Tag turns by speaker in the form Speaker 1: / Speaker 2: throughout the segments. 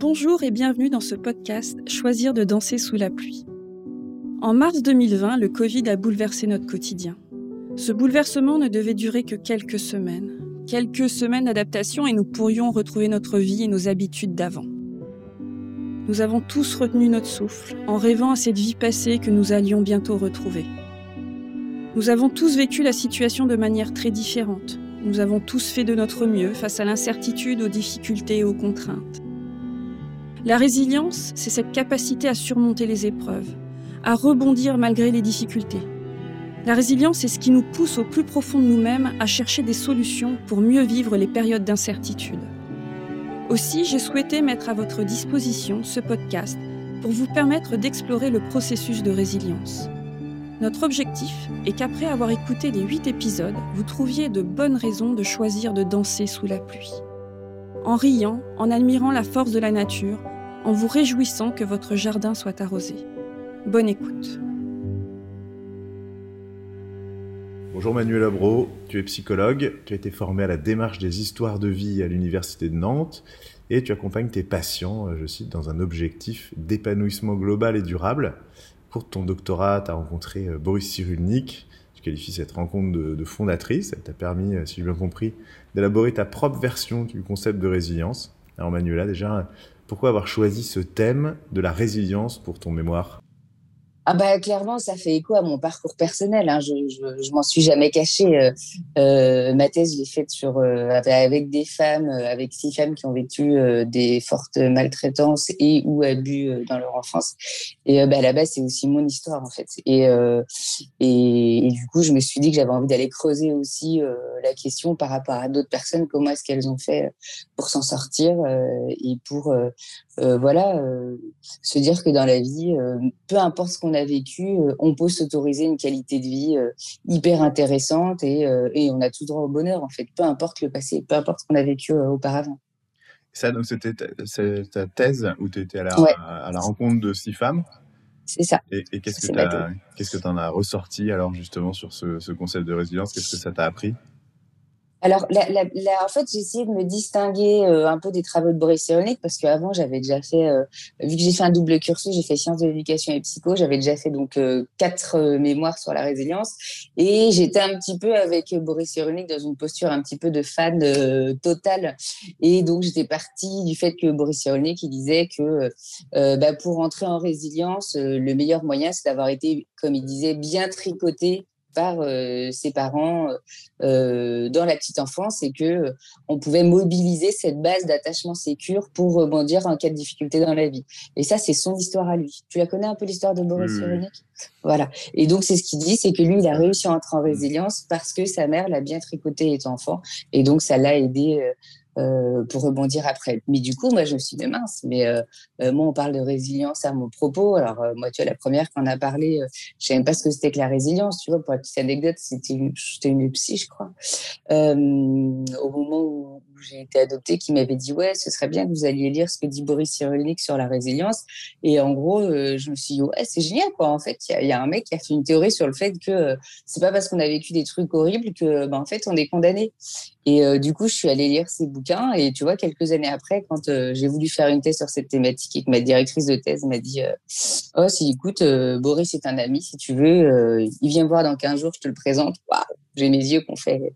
Speaker 1: Bonjour et bienvenue dans ce podcast Choisir de danser sous la pluie. En mars 2020, le Covid a bouleversé notre quotidien. Ce bouleversement ne devait durer que quelques semaines. Quelques semaines d'adaptation et nous pourrions retrouver notre vie et nos habitudes d'avant. Nous avons tous retenu notre souffle en rêvant à cette vie passée que nous allions bientôt retrouver. Nous avons tous vécu la situation de manière très différente. Nous avons tous fait de notre mieux face à l'incertitude, aux difficultés et aux contraintes. La résilience, c'est cette capacité à surmonter les épreuves, à rebondir malgré les difficultés. La résilience, c'est ce qui nous pousse au plus profond de nous-mêmes à chercher des solutions pour mieux vivre les périodes d'incertitude. Aussi, j'ai souhaité mettre à votre disposition ce podcast pour vous permettre d'explorer le processus de résilience. Notre objectif est qu'après avoir écouté les huit épisodes, vous trouviez de bonnes raisons de choisir de danser sous la pluie. En riant, en admirant la force de la nature, en vous réjouissant que votre jardin soit arrosé. Bonne écoute.
Speaker 2: Bonjour Manuel Abro, tu es psychologue, tu as été formé à la démarche des histoires de vie à l'Université de Nantes et tu accompagnes tes patients, euh, je cite, dans un objectif d'épanouissement global et durable. Pour ton doctorat, tu as rencontré euh, Boris Cyrulnik, tu qualifies cette rencontre de, fondatrice, elle t'a permis, euh, si j'ai bien compris, d'élaborer ta propre version du concept de résilience. Alors Manuela, déjà, pourquoi avoir choisi ce thème de la résilience pour ton mémoire?
Speaker 3: Ah bah clairement, ça fait écho à mon parcours personnel. Hein. Je, m'en suis jamais cachée. Euh, euh, ma thèse, je l'ai faite sur euh, avec des femmes, avec six femmes qui ont vécu des fortes maltraitances et ou abus dans leur enfance. Et à la base, c'est aussi mon histoire en fait. Et, et, et, du coup, je me suis dit que j'avais envie d'aller creuser aussi la question par rapport à d'autres personnes. Comment est-ce qu'elles ont fait pour s'en sortir et pour voilà se dire que dans la vie, peu importe ce qu'on a vécu, euh, on peut s'autoriser une qualité de vie euh, hyper intéressante et, euh, et, on a tout droit au bonheur, en fait, peu importe le passé, peu importe ce qu'on a vécu auparavant.
Speaker 2: Ça, donc, c'était ta, thèse où tu étais à la, à la rencontre de six femmes?
Speaker 3: C'est ça.
Speaker 2: Et, qu'est-ce que tu en as ressorti alors justement sur ce, ce concept de résilience? Qu'est-ce que ça t'a appris?
Speaker 3: Alors, la, la, la, en fait, j'ai essayé de me distinguer euh, un peu des travaux de Boris Cyrulnik parce qu'avant, j'avais déjà fait, euh, vu que j'ai fait un double cursus, j'ai fait sciences de l'éducation et psycho, j'avais déjà fait donc euh, quatre mémoires sur la résilience et j'étais un petit peu avec Boris Cyrulnik dans une posture un petit peu de fan total. Et donc, j'étais partie du fait que Boris Cyrulnik, il disait que bah, pour entrer en résilience, le meilleur moyen, c'est d'avoir été, comme il disait, bien tricoté par euh, ses parents euh, dans la petite enfance et que euh, on pouvait mobiliser cette base d'attachement sécure pour rebondir en cas de difficulté dans la vie. Et ça, c'est son histoire à lui. Tu la connais un peu l'histoire de Boris Cyrulnik? Voilà. Et donc, c'est ce qu'il dit, c'est que lui, il a réussi à entrer en résilience parce que sa mère l'a bien tricoté étant enfant. Et donc, ça l'a aidé euh, pour rebondir après. Mais du coup, moi, je me suis dit, mince, mais euh, euh, moi, on parle de résilience à mon propos. Alors, moi, tu vois, la première qu'on a parlé, je savais même pas ce que c'était que la résilience, tu vois, pour la petite anecdote, c'était une, une psy, je crois. au moment où, j'ai été adoptée, qui m'avait dit, ouais, ce serait bien que vous alliez lire ce que dit Boris Cyrulnik sur la résilience. Et en gros, je me suis dit, ouais, c'est génial, quoi. En fait, il y, a un mec qui a fait une théorie sur le fait que c'est pas parce qu'on a vécu des trucs horribles que, ben, en fait, on est condamné. Et euh, du coup, je suis allée lire ces bouquins. Et tu vois, quelques années après, quand euh, j'ai voulu faire une thèse sur cette thématique et que ma directrice de thèse m'a dit euh, Oh, si, écoute, Boris est un ami, si tu veux, il vient voir dans 15 jours, je te le présente. j'ai mes yeux qu'on fait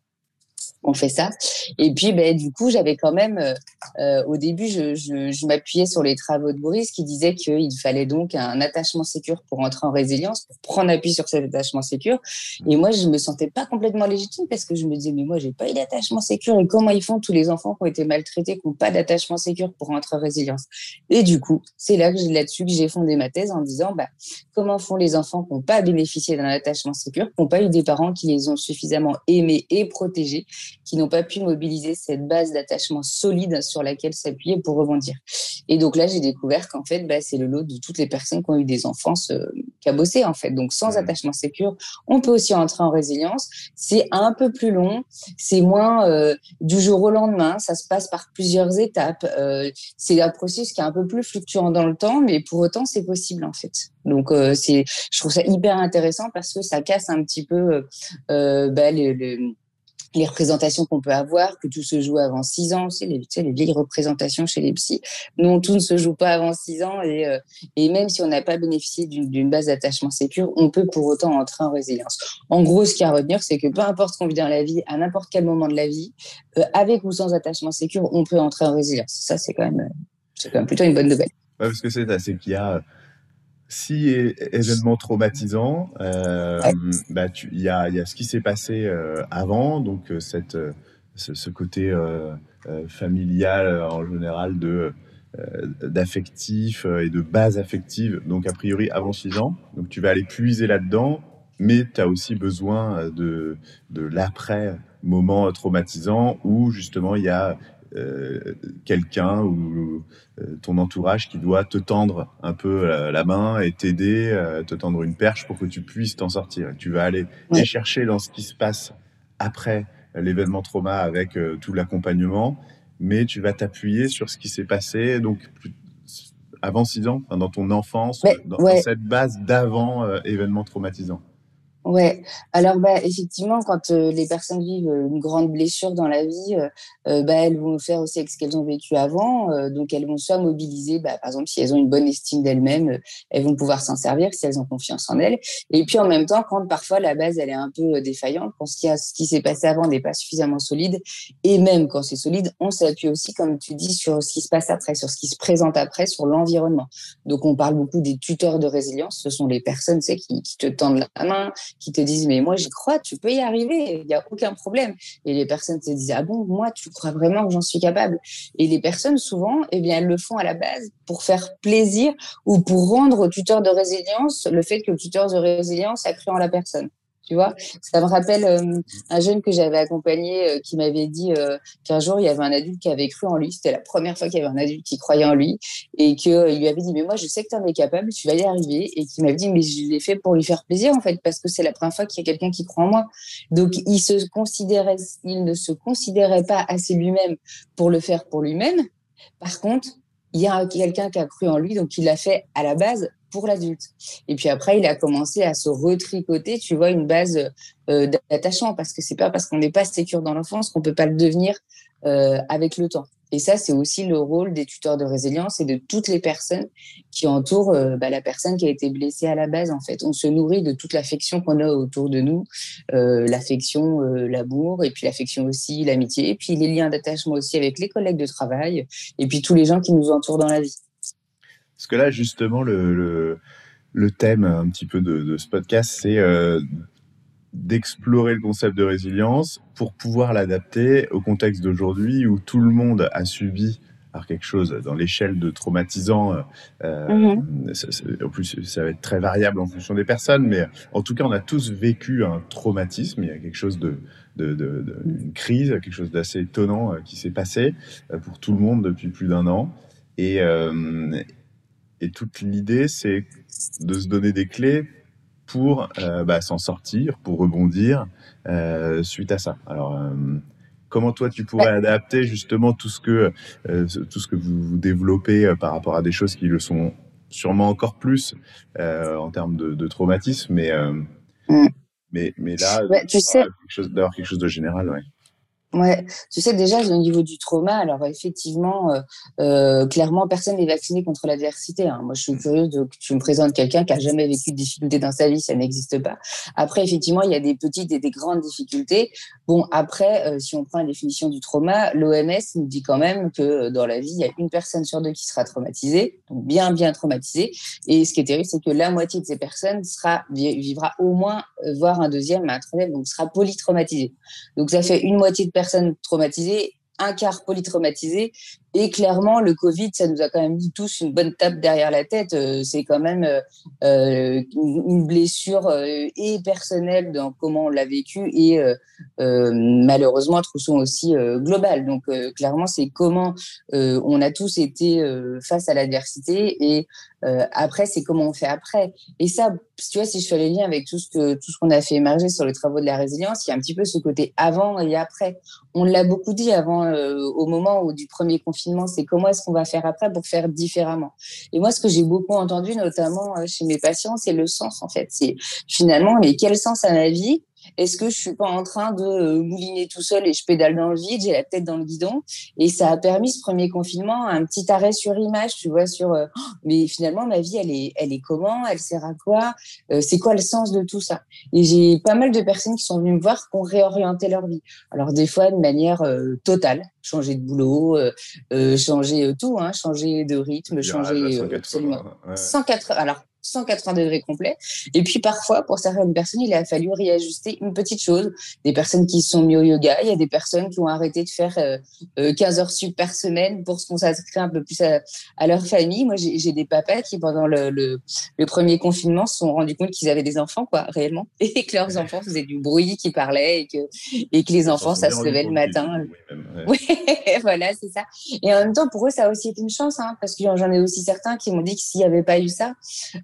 Speaker 3: on fait ça. Et puis, ben, du coup, j'avais quand même, euh, euh, au début, je, je, je m'appuyais sur les travaux de Boris qui disait qu'il fallait donc un attachement sécure pour entrer en résilience, pour prendre appui sur cet attachement sécure. Et moi, je me sentais pas complètement légitime parce que je me disais, mais moi, j'ai pas eu d'attachement sécure. Et comment ils font tous les enfants qui ont été maltraités, qui n'ont pas d'attachement sécure pour entrer en résilience Et du coup, c'est là que là-dessus que j'ai fondé ma thèse en disant, bah, comment font les enfants qui n'ont pas bénéficié d'un attachement sécure, qui n'ont pas eu des parents qui les ont suffisamment aimés et protégés qui n'ont pas pu mobiliser cette base d'attachement solide sur laquelle s'appuyer pour rebondir. Et donc là, j'ai découvert qu'en fait, bah, c'est le lot de toutes les personnes qui ont eu des enfances euh, cabossées, en fait. Donc, sans attachement sécure, on peut aussi entrer en résilience. C'est un peu plus long, c'est moins euh, du jour au lendemain, ça se passe par plusieurs étapes. Euh, c'est un processus qui est un peu plus fluctuant dans le temps, mais pour autant, c'est possible, en fait. Donc, euh, c'est, je trouve ça hyper intéressant parce que ça casse un petit peu bah, le, le les représentations qu'on peut avoir, que tout se joue avant 6 ans, c'est les, tu sais, les vieilles représentations chez les psys. Non, tout ne se joue pas avant 6 ans et, euh, et même si on n'a pas bénéficié d'une base d'attachement sécure, on peut pour autant entrer en résilience. En gros, ce qu'il y a à retenir, c'est que peu importe ce qu'on vit dans la vie, à n'importe quel moment de la vie, euh, avec ou sans attachement sécure, on peut entrer en résilience. Ça, c'est quand même, même plutôt une bonne nouvelle.
Speaker 2: Parce que c'est c'est qu'il y a si événements traumatisants, euh, bah, il y a, y a ce qui s'est passé euh, avant, donc euh, cette, ce, ce, côté euh, familial en général de d'affectif et de base affective, donc a priori avant 6 ans. Donc tu vas aller puiser là-dedans, mais tu as aussi besoin de, de l'après moment traumatisant où justement il y a euh, quelqu'un ou euh, ton entourage qui doit te tendre un peu la, main et t'aider, euh, te tendre une perche pour que tu puisses t'en sortir. tu vas aller les chercher dans ce qui se passe après l'événement trauma avec tout l'accompagnement, mais tu vas t'appuyer sur ce qui s'est passé donc avant six ans, dans ton enfance, dans, cette base d'avant événement traumatisant.
Speaker 3: Ouais, alors bah effectivement, quand euh, les personnes vivent euh, une grande blessure dans la vie, euh, bah, elles vont faire aussi avec ce qu'elles ont vécu avant, donc elles vont soit mobiliser, bah, par exemple si elles ont une bonne estime d'elles-mêmes, elles vont pouvoir s'en servir si elles ont confiance en elles. Et puis en même temps, quand parfois la base elle est un peu défaillante, quand ce qui, a, ce qui s'est passé avant n'est pas suffisamment solide, et même quand c'est solide, on s'appuie aussi, comme tu dis, sur ce qui se passe après, sur ce qui se présente après, sur l'environnement. Donc on parle beaucoup des tuteurs de résilience, ce sont les personnes, sais, qui, qui te tendent la main, qui te disent mais moi j'y crois, tu peux y arriver, il n'y a aucun problème. Et les personnes te disent ah bon moi tu crois vraiment que j'en suis capable? Et les personnes souvent eh bien elles le font à la base pour faire plaisir ou pour rendre au tuteur de résilience le fait que le tuteur de résilience a cru en la personne. Tu vois, ça me rappelle euh, un jeune que j'avais accompagné euh, qui m'avait dit euh, qu'un jour il y avait un adulte qui avait cru en lui. C'était la première fois qu'il y avait un adulte qui croyait en lui et qu'il lui avait dit mais moi je sais que tu en es capable, tu vas y arriver. Et qui m'avait dit mais je l'ai fait pour lui faire plaisir en fait parce que c'est la première fois qu'il y a quelqu'un qui croit en moi. Donc il il ne se considérait pas assez lui-même pour le faire pour lui-même. Par contre, il y a quelqu'un qui a cru en lui, donc il l'a fait à la base pour l'adulte. Et puis après, il a commencé à se retricoter, tu vois, une base euh, d'attachement, parce que c'est pas parce qu'on n'est pas sécure dans l'enfance qu'on peut pas le devenir euh, avec le temps. Et ça, c'est aussi le rôle des tuteurs de résilience et de toutes les personnes qui entourent euh, bah, la personne qui a été blessée à la base. En fait, on se nourrit de toute l'affection qu'on a autour de nous, l'affection, l'amour, et puis l'affection aussi, l'amitié, et puis les liens d'attachement aussi avec les collègues de travail, et puis tous les gens qui nous entourent dans la vie.
Speaker 2: Parce que là, justement, le, le, thème un petit peu de, de ce podcast, c'est euh, d'explorer le concept de résilience pour pouvoir l'adapter au contexte d'aujourd'hui où tout le monde a subi alors quelque chose dans l'échelle de traumatisant. Euh, mm-hmm. en plus, ça va être très variable en fonction des personnes, mais en tout cas, on a tous vécu un traumatisme. Il y a quelque chose de, de, de, de une crise, quelque chose d'assez étonnant euh, qui s'est passé euh, pour tout le monde depuis plus d'un an. Et, euh, et toute l'idée, c'est de se donner des clés pour euh, bah, s'en sortir, pour rebondir euh, suite à ça. Alors, euh, comment toi tu pourrais adapter justement tout ce que tout ce que vous, vous développez par rapport à des choses qui le sont sûrement encore plus en termes de, de traumatisme, mais mm. mais mais là,
Speaker 3: ouais, tu sais,
Speaker 2: d'avoir quelque chose de général, ouais.
Speaker 3: Ouais, tu sais déjà au niveau du trauma, alors effectivement, euh, euh, clairement, personne n'est vacciné contre l'adversité. Hein. Moi, je suis curieuse de que tu me présentes quelqu'un qui a jamais vécu de difficultés dans sa vie, ça n'existe pas. Après, effectivement, il y a des petites et des grandes difficultés. Bon, après, euh, si on prend la définition du trauma, l'OMS nous dit quand même que dans la vie, il y a une personne sur deux qui sera traumatisée, donc bien bien traumatisée. Et ce qui est terrible, c'est que la moitié de ces personnes sera vivra au moins, voire un deuxième, un troisième, donc sera polytraumatisée. Donc ça fait une moitié de personnes personnes traumatisées, un quart polytraumatisé. Et clairement, le Covid, ça nous a quand même mis tous une bonne tape derrière la tête. Euh, c'est quand même euh, euh, une blessure et personnelle dans comment on l'a vécu et malheureusement, sont aussi globale. Donc clairement, c'est comment on a tous été face à l'adversité et après, c'est comment on fait après. Et ça, tu vois, si je fais le lien avec tout ce que tout ce qu'on a fait émerger sur les travaux de la résilience, il y a un petit peu ce côté avant et après. On l'a beaucoup dit avant, au moment du premier confinement c'est comment est-ce qu'on va faire après pour faire différemment. Et moi, ce que j'ai beaucoup entendu, notamment euh, chez mes patients, c'est le sens, en fait. C'est finalement, mais quel sens à ma vie Est-ce que je suis pas en train de euh, mouliner tout seul et je pédale dans le vide, j'ai la tête dans le guidon? Et ça a permis ce premier confinement un petit arrêt sur image, tu vois, sur euh, oh, mais finalement ma vie elle est elle est comment, elle sert à quoi, euh, c'est quoi le sens de tout ça? Et j'ai pas mal de personnes qui sont venues me voir qui ont réorienté leur vie. Alors des fois de manière totale, changer de boulot, changer tout, hein, changer de rythme, changer absolument. 180. Alors 180 degrés complet. Et puis parfois, pour certaines personnes, il a fallu réajuster une petite chose. Des personnes qui se sont mis au yoga, il y a des personnes qui ont arrêté de faire 15 euh, euh, heures sup par semaine pour se consacrer un peu plus à, leur famille. Moi, j'ai des papas qui, pendant le, le, premier confinement, se sont rendus compte qu'ils avaient des enfants, quoi, réellement, et que leurs enfants faisaient du bruit, qui parlaient, et que, et que les enfants, ça se levait le matin. Oui, voilà, c'est ça. Et en même temps, pour eux, ça a aussi été une chance, hein, parce que j'en ai aussi certains qui m'ont dit que s'il n'y avait pas eu ça,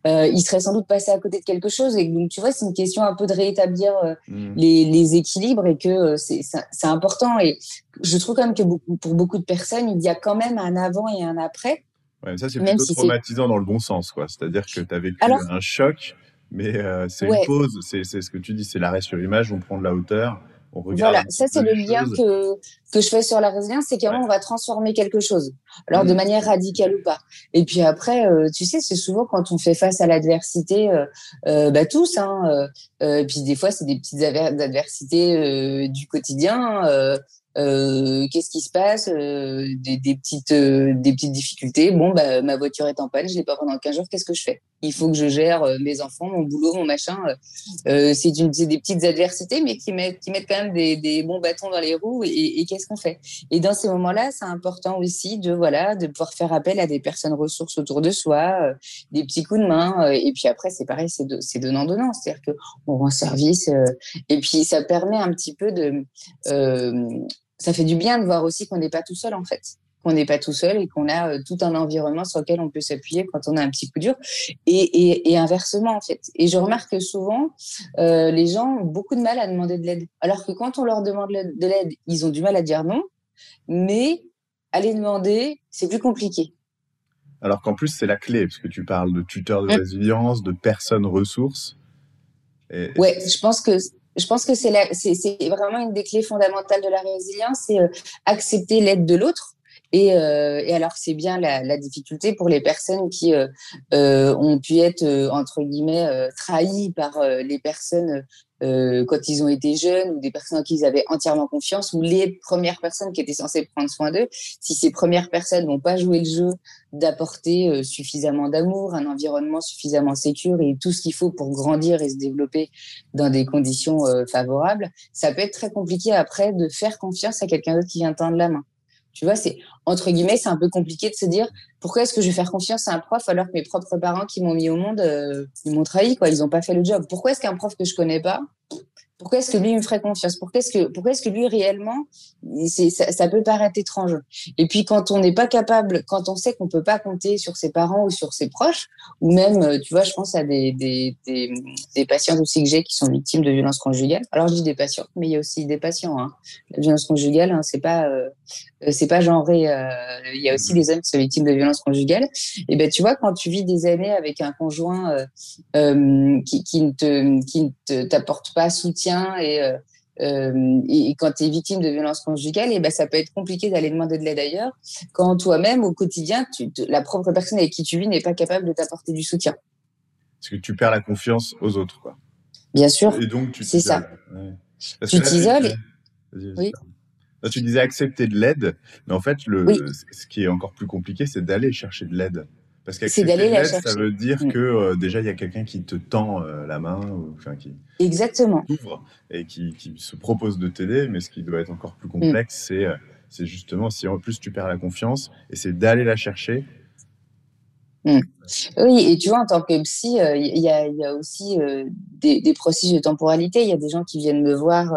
Speaker 3: euh, il serait sans doute passé à côté de quelque chose. Et donc, tu vois, c'est une question un peu de rétablir euh, mmh. les, équilibres et que euh, c'est important. Et je trouve quand même que beaucoup, pour beaucoup de personnes, il y a quand même un avant et un après.
Speaker 2: Ouais, ça, c'est plutôt traumatisant dans le bon sens, quoi. C'est-à-dire que tu as vécu un choc, mais c'est une pause. C'est ce que tu dis, c'est l'arrêt sur image, on prend de la hauteur
Speaker 3: voilà, ça c'est le lien que, que je fais sur la résilience, c'est qu'à on va transformer quelque chose, alors de mmh. manière radicale ou pas. Et puis après, euh, tu sais, c'est souvent quand on fait face à l'adversité, euh, euh, bah tous, hein, et puis des fois c'est des petites adversités du quotidien. Euh, qu'est-ce qui se passe euh, des, des, petites euh, des petites difficultés bon bah ma voiture est en panne je l'ai pas pendant 15 jours qu'est-ce que je fais? Il faut que je gère mes enfants mon boulot mon machin. C'est une des petites adversités mais qui mettent quand même des, bons bâtons dans les roues. Et, qu'est-ce qu'on fait? Et dans ces moments-là c'est important aussi de voilà de pouvoir faire appel à des personnes ressources autour de soi des petits coups de main et puis après c'est pareil c'est c'est donnant donnant c'est-à-dire que on rend service et puis ça permet un petit peu de ça fait du bien de voir aussi qu'on n'est pas tout seul en fait qu'on n'est pas tout seul et qu'on a euh, tout un environnement sur lequel on peut s'appuyer quand on a un petit coup dur et, inversement en fait. Et je remarque que souvent euh, les gens ont beaucoup de mal à demander de l'aide, alors que quand on leur demande de l'aide, ils ont du mal à dire non, mais aller demander, c'est plus compliqué.
Speaker 2: Alors qu'en plus c'est la clé parce que tu parles de tuteurs de résilience, de personnes ressources.
Speaker 3: Et... Ouais, je pense que je pense que c'est vraiment une des clés fondamentales de la résilience, c'est euh, accepter l'aide de l'autre. Et, euh, et, alors c'est bien la, la, difficulté pour les personnes qui euh, euh ont pu être entre guillemets trahies par les personnes euh, quand ils ont été jeunes ou des personnes en qui ils avaient entièrement confiance ou les premières personnes qui étaient censées prendre soin d'eux, si ces premières personnes n'ont pas joué le jeu d'apporter euh, suffisamment d'amour, un environnement suffisamment sécur et tout ce qu'il faut pour grandir et se développer dans des conditions euh, favorables, ça peut être très compliqué après de faire confiance à quelqu'un d'autre qui vient tendre la main. Tu vois, c'est entre guillemets, c'est un peu compliqué de se dire pourquoi est-ce que je vais faire confiance à un prof alors que mes propres parents qui m'ont mis au monde, euh, ils m'ont trahi, quoi. Ils n'ont pas fait le job. Pourquoi est-ce qu'un prof que je connais pas, pourquoi est-ce que lui me ferait confiance? Pourquoi est-ce que pourquoi est-ce que lui réellement ça, ça, peut paraître étrange? Et puis quand on n'est pas capable, quand on sait qu'on peut pas compter sur ses parents ou sur ses proches, ou même, euh, tu vois, je pense à des des, des, des patients aussi que j'ai qui sont victimes de violences conjugales. Alors je dis des patients, mais il y a aussi des patients. Hein. La violence conjugale, hein, c'est pas euh, c'est pas genré. Euh, il y a aussi des hommes qui sont victimes de violences conjugales. Et ben tu vois, quand tu vis des années avec un conjoint euh, qui, qui ne te qui ne t'apporte pas soutien et euh, et, quand tu es victime de violences conjugales, et ben ça peut être compliqué d'aller demander de l'aide ailleurs quand toi-même au quotidien, tu, la propre personne avec qui tu vis n'est pas capable de t'apporter du soutien.
Speaker 2: Parce que tu perds la confiance aux autres, quoi.
Speaker 3: Bien sûr.
Speaker 2: Et donc tu
Speaker 3: c'est ça. Tu t'isoles.
Speaker 2: Oui. Tu disais accepter de l'aide, mais en fait, le, ce qui est encore plus compliqué, c'est d'aller chercher de l'aide. Parce qu'accepter l'aide, ça veut dire que euh, déjà il y a quelqu'un qui te tend euh, la main, ou, enfin qui
Speaker 3: exactement
Speaker 2: t'ouvre et qui, qui, se propose de t'aider. Mais ce qui doit être encore plus complexe, mm. c'est euh, c'est justement si en plus tu perds la confiance et c'est d'aller la chercher.
Speaker 3: Mm. Oui, et tu vois, en tant que psy, il y, a, y, a, aussi des, des, processus de temporalité. Il y a des gens qui viennent me voir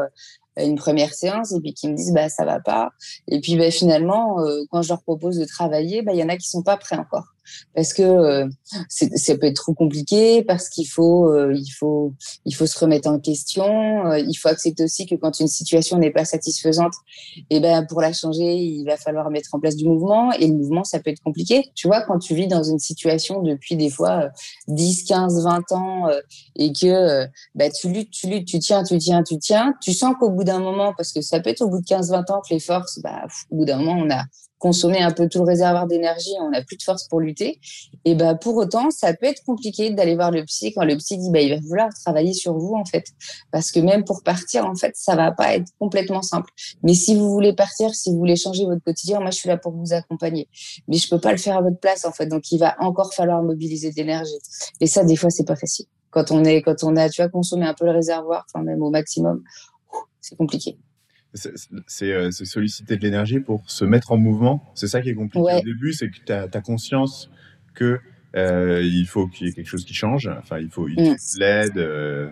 Speaker 3: une première séance et puis qui me disent bah ça va pas. Et puis bah, finalement quand je leur propose de travailler bah il y en a qui sont pas prêts encore parce que ça peut être trop compliqué, parce qu'il faut, il faut, il faut se remettre en question. il faut accepter aussi que quand une situation n'est pas satisfaisante, et eh ben pour la changer, il va falloir mettre en place du mouvement. Et le mouvement, ça peut être compliqué. Tu vois, quand tu vis dans une situation depuis des fois 10, 15, 20 ans et que bah, tu luttes, tu luttes, tu tiens, tu tiens, tu tiens, tu sens qu'au bout d'un moment, parce que ça peut être au bout de 15, 20 ans que les forces, bah, au bout d'un moment, on a consommé un peu tout le réservoir d'énergie, on n'a plus de force pour lutter. Et bah, pour autant, ça peut être compliqué d'aller voir le psy quand le psy dit, bah, il va falloir travailler sur vous, en fait. Parce que même pour partir, en fait, ça va pas être complètement simple. Mais si vous voulez partir, si vous voulez changer votre quotidien, moi, je suis là pour vous accompagner. Mais je peux pas le faire à votre place, en fait. Donc, il va encore falloir mobiliser d'énergie. Et ça, des fois, c'est pas facile. Quand on est, quand on a, tu vois, consommé un peu le réservoir, enfin, même au maximum, c'est compliqué.
Speaker 2: Euh, c'est solliciter de l'énergie pour se mettre en mouvement. C'est ça qui est compliqué au début, c'est que tu as, conscience que euh, il faut qu'il y ait quelque chose qui change. Enfin, il faut, mm. l'aide, euh,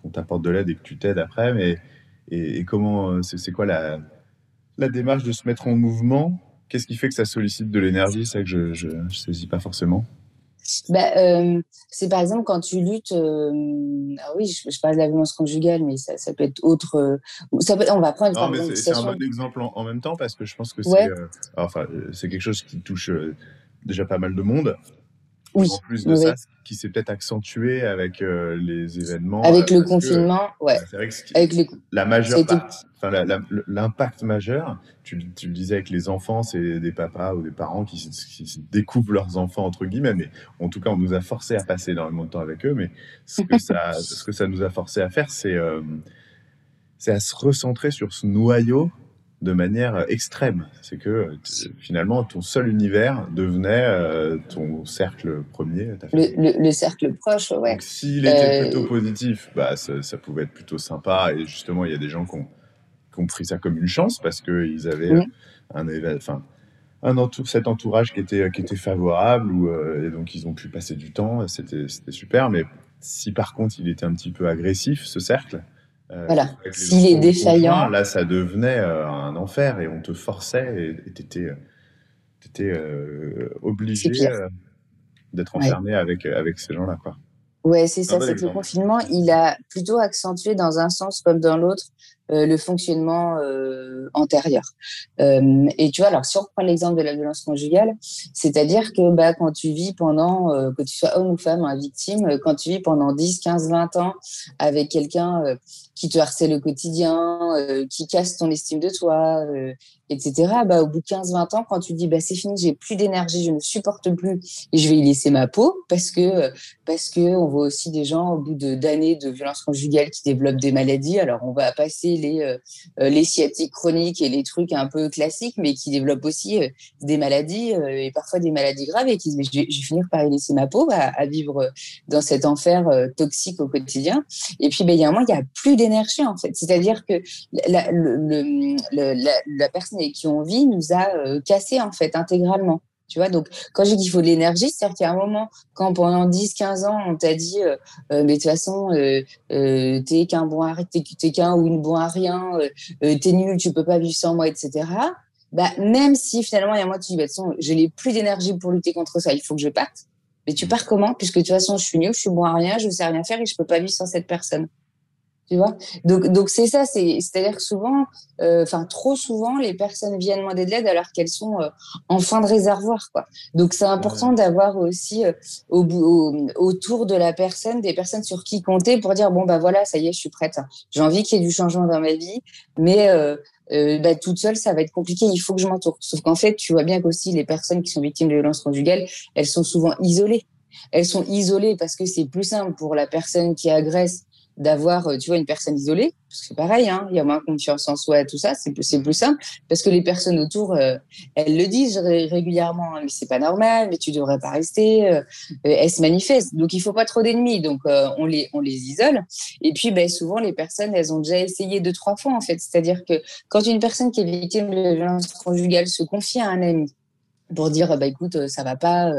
Speaker 2: qu'on t'apporte de l'aide et que tu t'aides après. Mais et, comment, c'est quoi la, la démarche de se mettre en mouvement? Qu'est-ce qui fait que ça sollicite de l'énergie? C'est ça que je ne saisis pas forcément.
Speaker 3: Bah, euh, c'est par exemple quand tu luttes, euh, ah oui, je, parle de la violence conjugale, mais ça, ça peut être autre. Euh, ça peut, on va prendre.
Speaker 2: Non, mais c'est un bon exemple en, même temps parce que je pense que c'est, enfin, c'est quelque chose qui touche déjà pas mal de monde.
Speaker 3: Oui,
Speaker 2: en plus de ça, qui s'est peut-être accentué avec euh, les événements.
Speaker 3: Avec le confinement, ouais.
Speaker 2: C'est vrai que avec les... la majeure enfin l'impact majeur, tu, tu, le disais avec les enfants, c'est des papas ou des parents qui, qui, découvrent leurs enfants entre guillemets, mais en tout cas on nous a forcé à passer énormément de temps avec eux, mais ce que ça, ce que ça nous a forcé à faire, c'est euh, c'est à se recentrer sur ce noyau de manière extrême. C'est que finalement, ton seul univers devenait euh, ton cercle premier.
Speaker 3: Le, cercle proche, ouais.
Speaker 2: s'il était euh, plutôt positif, bah, ça, pouvait être plutôt sympa. Et justement, il y a des gens qui ont, pris ça comme une chance parce qu'ils avaient mmh. un, enfin, un cet entourage qui était, qui était favorable ou, euh, et donc ils ont pu passer du temps. C'était super. Mais si par contre, il était un petit peu agressif, ce cercle,
Speaker 3: euh, voilà. S'il est défaillant.
Speaker 2: là, ça devenait euh, un enfer et on te forçait et tu étais, euh, obligé d'être enfermé avec, avec ces gens-là. Quoi.
Speaker 3: Ouais, c'est ça. C'est que le confinement, il a plutôt accentué dans un sens comme dans l'autre euh, le fonctionnement euh, antérieur. Euh, et tu vois, alors si on reprend l'exemple de la violence conjugale, c'est-à-dire que bah, quand tu vis pendant, que tu sois homme ou femme, un victime, quand tu vis pendant 10, 15, 20 ans avec quelqu'un qui te harcèle au quotidien, qui casse ton estime de toi, etc. Bah, au bout de 15-20 ans, quand tu dis bah, c'est fini, j'ai plus d'énergie, je ne supporte plus et je vais y laisser ma peau parce que parce que on voit aussi des gens au bout d'années de, violence conjugale qui développent des maladies. Alors on va passer les euh, les sciatiques chroniques et les trucs un peu classiques, mais qui développent aussi euh, des maladies euh, et parfois des maladies graves et qui disent je vais, finir par y laisser ma peau à, vivre dans cet enfer toxique au quotidien. Et puis ben il y a un moment il y a plus d'énergie en fait, c'est-à-dire que la, la, la personne qui ont envie nous a euh, cassé en fait intégralement. Tu vois, donc quand je dis qu'il faut de l'énergie, c'est-à-dire qu'il y a un moment, quand pendant 10, 15 ans, on t'a dit, euh, euh, mais de toute façon, t'es qu'un bon à t'es qu'un ou une bon à rien, t'es nul, tu peux pas vivre sans moi, etc. Bah, même si finalement, il y a moi, tu dis, bah, de toute façon, je n'ai plus d'énergie pour lutter contre ça, il faut que je parte. Mais tu pars comment? Puisque de toute façon, je suis nul, je suis bon à rien, je sais rien faire et je peux pas vivre sans cette personne. Tu vois? Donc donc c'est ça c'est c'est-à-dire que souvent euh, enfin trop souvent les personnes viennent demander de l'aide alors qu'elles sont euh, en fin de réservoir quoi donc c'est important d'avoir aussi euh, au, au, autour de la personne des personnes sur qui compter pour dire bon bah voilà ça y est je suis prête j'ai envie qu'il y ait du changement dans ma vie mais bah, toute seule, ça va être compliqué. Il faut que je m'entoure. Sauf qu'en fait, tu vois bien qu'aussi les personnes qui sont victimes de violences conjugales, elles sont souvent isolées. Elles sont isolées parce que c'est plus simple pour la personne qui agresse d'avoir, euh, tu vois, une personne isolée. C'est pareil, hein, il y a moins confiance en soi tout ça, c'est plus, plus simple. Parce que les personnes autour, euh, elles le disent régulièrement, hein, mais c'est pas normal, mais tu devrais pas rester. Euh, elles se manifestent. Donc, il faut pas trop d'ennemis. Donc, on, les, on les isole. Et puis, ben, souvent, les personnes, elles ont déjà essayé deux, trois fois, en fait. C'est-à-dire que quand une personne qui est victime de violence conjugale se confie à un ami, pour dire bah écoute ça va pas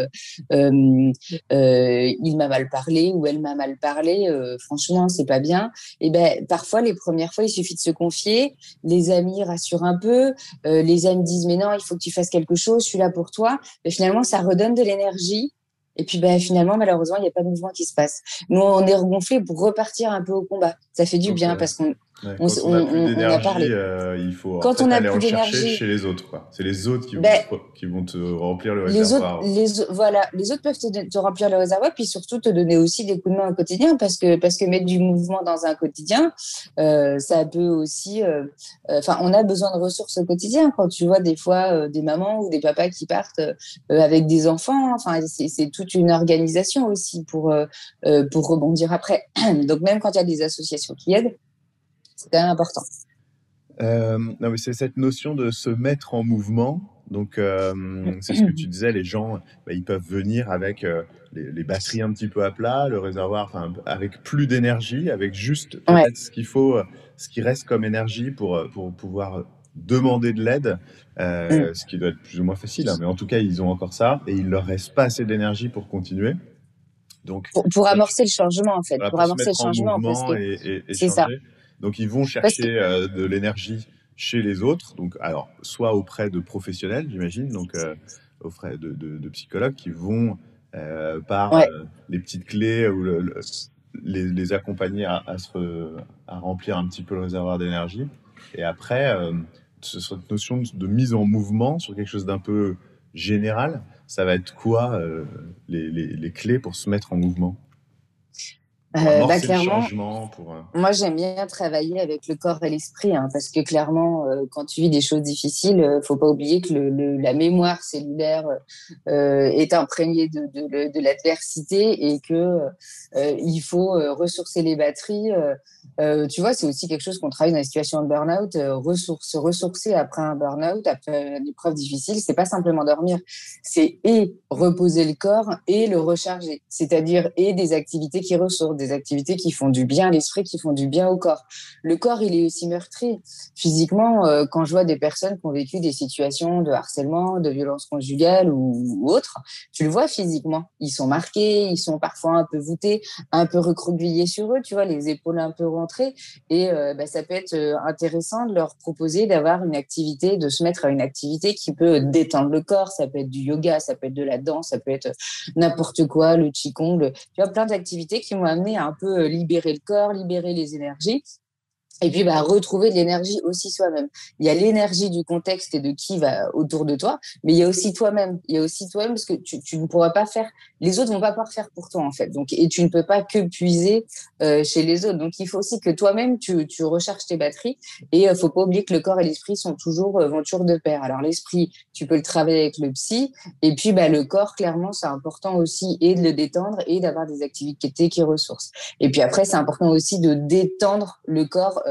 Speaker 3: euh, il m'a mal parlé ou elle m'a mal parlé franchement c'est pas bien. Et ben parfois les premières fois il suffit de se confier. Les amis rassurent un peu. Les amis disent mais non il faut que tu fasses quelque chose je suis là pour toi. Mais finalement ça redonne de l'énergie. Et puis ben, finalement, malheureusement, il n'y a pas de mouvement qui se passe. Nous, on est regonflé pour repartir un peu au combat. Ça fait du bien parce qu'on
Speaker 2: on, on, on, a parlé. Euh, il faut
Speaker 3: quand on a plus
Speaker 2: d'énergie chez les autres. C'est les autres qui, vont ben, te, qui, vont te, remplir le réservoir.
Speaker 3: Les autres, les, voilà, les autres peuvent te, te, remplir le réservoir, puis surtout te donner aussi des coups de main au quotidien, parce que parce que mettre du mouvement dans un quotidien, euh, ça peut aussi. Euh, euh, enfin, on a besoin de ressources au quotidien. Quand tu vois des fois des mamans ou des papas qui partent avec des enfants, enfin, c'est toute une organisation aussi pour pour rebondir après. Donc même quand il y a des associations qui aident c'est quand même important.
Speaker 2: Euh, non, mais c'est cette notion de se mettre en mouvement. Donc, euh, c'est ce que tu disais, les gens, bah, ils peuvent venir avec euh, les, batteries un petit peu à plat, le réservoir, avec plus d'énergie, avec juste peut-être ce qu'il faut, ce qui reste comme énergie pour, pour pouvoir demander de l'aide, mm. ce qui doit être plus ou moins facile. Hein, mais en tout cas, ils ont encore ça et il leur reste pas assez d'énergie pour continuer.
Speaker 3: Donc, pour, amorcer le changement, en fait, pour, amorcer le changement,
Speaker 2: c'est ça. Donc ils vont chercher euh, de l'énergie chez les autres, donc alors soit auprès de professionnels, j'imagine, donc euh, auprès de, de, de, psychologues qui vont euh, par les petites clés ou le, les, les, accompagner à, à, se, à remplir un petit peu le réservoir d'énergie. Et après, cette notion de mise en mouvement sur quelque chose d'un peu général, ça va être quoi les, les, les clés pour se mettre en mouvement?
Speaker 3: Euh, bah, clairement, pour, euh, moi j'aime bien travailler avec le corps et l'esprit, hein, parce que clairement, euh, quand tu vis des choses difficiles, euh, faut pas oublier que le, le, la mémoire cellulaire est imprégnée de, de, de l'adversité et que il faut ressourcer les batteries. tu vois, c'est aussi quelque chose qu'on travaille dans les situations de burn-out. ressource, ressourcer après un burn-out, après une épreuve difficile, c'est pas simplement dormir, c'est et reposer le corps et le recharger, c'est-à-dire et des activités qui ressourcent des activités qui font du bien à l'esprit, qui font du bien au corps. Le corps, il est aussi meurtri. Physiquement, euh, quand je vois des personnes qui ont vécu des situations de harcèlement, de violence conjugale ou, autre, tu le vois physiquement. Ils sont marqués, ils sont parfois un peu voûtés, un peu recroquevillés sur eux, tu vois, les épaules un peu rentrées. Et euh, bah, ça peut être euh, intéressant de leur proposer d'avoir une activité, de se mettre à une activité qui peut détendre le corps. Ça peut être du yoga, ça peut être de la danse, ça peut être n'importe quoi, le qigong, tu vois, plein d'activités qui m'ont amené un peu euh, libérer le corps, libérer les énergies et puis, bah, retrouver de l'énergie aussi soi-même. Il y a l'énergie du contexte et de qui va autour de toi, mais il y a aussi toi-même. Il y a aussi toi-même parce que tu, tu, ne pourras pas faire, les autres vont pas pouvoir faire pour toi, en fait. Donc, et tu ne peux pas que puiser euh, chez les autres. Donc, il faut aussi que toi-même, tu, tu recharges tes batteries. Et euh, faut pas oublier que le corps et l'esprit sont toujours, euh, toujours de pair. Alors, l'esprit, tu peux le travailler avec le psy. Et puis, bah, le corps, clairement, c'est important aussi et de le détendre et d'avoir des activités qui ressourcent. Et puis après, c'est important aussi de détendre le corps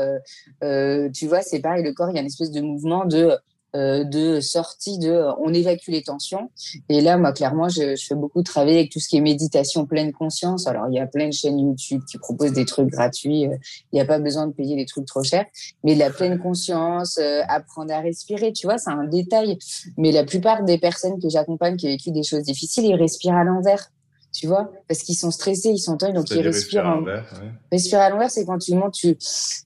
Speaker 3: tu vois, c'est pareil, le corps, il y a une espèce de mouvement de euh, de sortie de on évacue les tensions. Et là moi clairement je, fais beaucoup de travail avec tout ce qui est méditation pleine conscience. Alors il y a plein de chaînes YouTube qui proposent des trucs gratuits il n'y a pas besoin de payer des trucs trop chers. Mais la pleine conscience apprendre à respirer tu vois c'est un détail. Mais la plupart des personnes que j'accompagne qui ont vécu des choses difficiles ils respirent à l'envers tu vois, parce qu'ils sont stressés, ils sont tendus, donc ils respirent. En... Respirer à l'envers, c'est quand tu montes, tu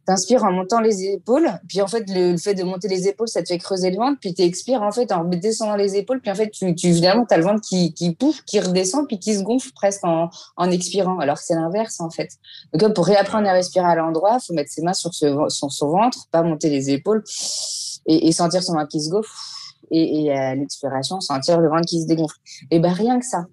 Speaker 3: t'inspires en montant les épaules, puis en fait, le, fait de monter les épaules, ça te fait creuser le ventre, puis tu expires en fait en descendant les épaules, puis en fait, tu, tu finalement, as le ventre qui, qui pouffe, qui redescend, puis qui se gonfle presque en, en expirant, alors que c'est l'inverse en fait. Donc pour réapprendre à respirer à l'endroit, faut mettre ses mains sur, ce, sur son ventre, pas monter les épaules, et, et sentir son ventre qui se gonfle, et, et à l'expiration, sentir le ventre qui se dégonfle. Et ben rien que ça,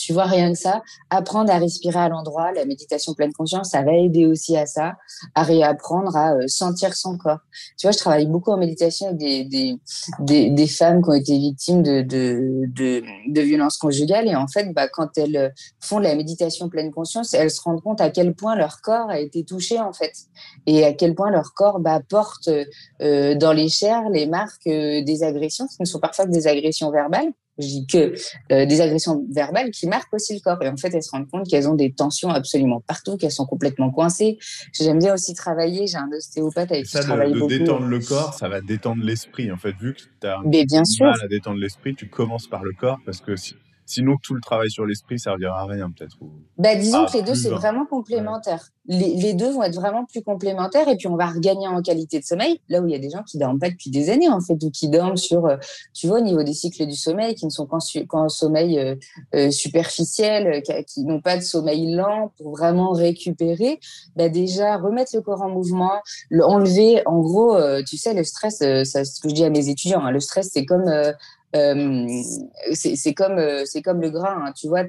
Speaker 3: tu vois, rien que ça, apprendre à respirer à l'endroit, la méditation pleine conscience, ça va aider aussi à ça, à réapprendre à euh, sentir son corps. Tu vois, je travaille beaucoup en méditation avec des, des, des, femmes qui ont été victimes de, de, de, violences conjugales. Et en fait, bah, quand elles font la méditation pleine conscience, elles se rendent compte à quel point leur corps a été touché, en fait. Et à quel point leur corps bah, porte euh, dans les chairs les marques euh, des agressions, qui ne sont parfois que des agressions verbales je dis que, euh, des agressions verbales qui marquent aussi le corps. Et en fait, elles se rendent compte qu'elles ont des tensions absolument partout, qu'elles sont complètement coincées. J'aime bien aussi travailler. J'ai un ostéopathe avec qui je travaille
Speaker 2: de,
Speaker 3: beaucoup.
Speaker 2: détendre le corps, ça va détendre l'esprit. En fait, vu que tu as un
Speaker 3: Mais bien sûr.
Speaker 2: mal à détendre l'esprit, tu commences par le corps parce que si, Sinon, tout le travail sur l'esprit servira à rien, peut-être.
Speaker 3: Bah, disons que les deux, c'est vraiment complémentaire. Les, les, deux vont être vraiment plus complémentaires et puis on va regagner en qualité de sommeil. Là où il y a des gens qui dorment pas depuis des années, en fait, ou qui dorment sur, euh, tu vois, au niveau des cycles du sommeil, qui ne sont qu'en sommeil euh, euh, superficiel, qui, qui n'ont pas de sommeil lent pour vraiment récupérer. Bah, déjà, remettre le corps en mouvement, le, enlever, en gros, euh, tu sais, le stress, ça, ce que je dis à mes étudiants, hein, le stress, c'est comme euh, c'est comme euh, c'est comme le gras, hein, tu vois,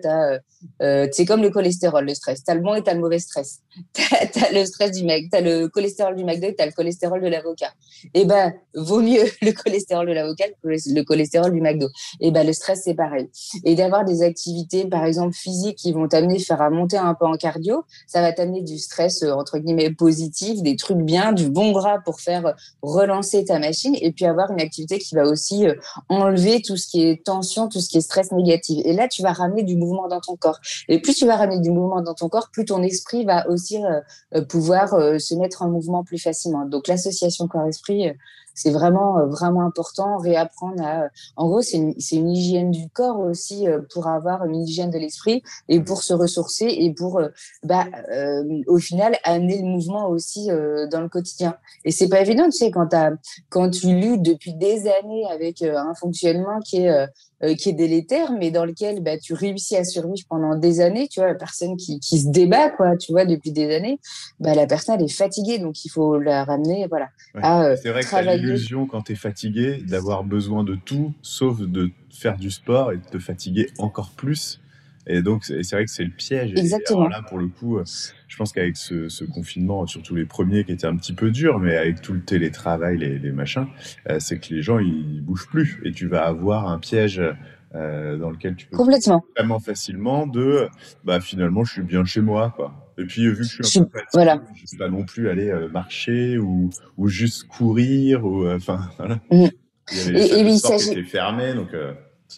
Speaker 3: euh, c'est comme le cholestérol, le stress. T'as le bon et t'as le mauvais stress. T'as as le stress du mec, t'as le cholestérol du McDo, t'as le cholestérol de l'avocat. Et eh ben vaut mieux le cholestérol de l'avocat que le cholestérol du McDo. Et eh ben le stress c'est pareil. Et d'avoir des activités, par exemple physiques, qui vont t'amener faire monter un peu en cardio, ça va t'amener du stress entre guillemets positif, des trucs bien, du bon gras pour faire relancer ta machine, et puis avoir une activité qui va aussi enlever tout ce qui est tension, tout ce qui est stress négatif. Et là, tu vas ramener du mouvement dans ton corps. Et plus tu vas ramener du mouvement dans ton corps, plus ton esprit va aussi euh, euh, pouvoir euh, se mettre en mouvement plus facilement. Donc l'association corps-esprit, c'est vraiment euh, vraiment important. Réapprendre à en gros c'est une, une hygiène du corps aussi euh, pour avoir une hygiène de l'esprit et pour se ressourcer et pour euh, bah au final amener le mouvement aussi dans le quotidien. Et c'est pas évident tu sais quand quand tu luttes depuis des années avec un fonctionnement qui est euh, qui est délétère, mais dans lequel bah, tu réussis à survivre pendant des années. Tu vois, la personne qui, qui se débat, quoi, tu vois, depuis des années, bah, la personne elle est fatiguée, donc il faut la ramener, voilà.
Speaker 2: Ouais. Euh, c'est vrai travailler. que l'illusion quand tu es fatigué d'avoir besoin de tout, sauf de faire du sport et de te fatiguer encore plus et donc, c'est vrai que c'est le piège.
Speaker 3: Exactement.
Speaker 2: Et là, pour le coup, euh, je pense qu'avec ce, ce, confinement, surtout les premiers qui étaient un petit peu durs, mais avec tout le télétravail, les, les machins, euh, c'est que les gens, ils bougent plus. Et tu vas avoir un piège euh, dans lequel tu peux
Speaker 3: complètement
Speaker 2: vraiment facilement de, bah finalement, je suis bien chez moi, quoi. Et puis vu que je suis un peu fatigué,
Speaker 3: voilà.
Speaker 2: je vais pas non plus aller euh, marcher ou, ou juste courir ou enfin voilà.
Speaker 3: Mmh.
Speaker 2: Il y avait les et, et oui, qui étaient fermés, donc.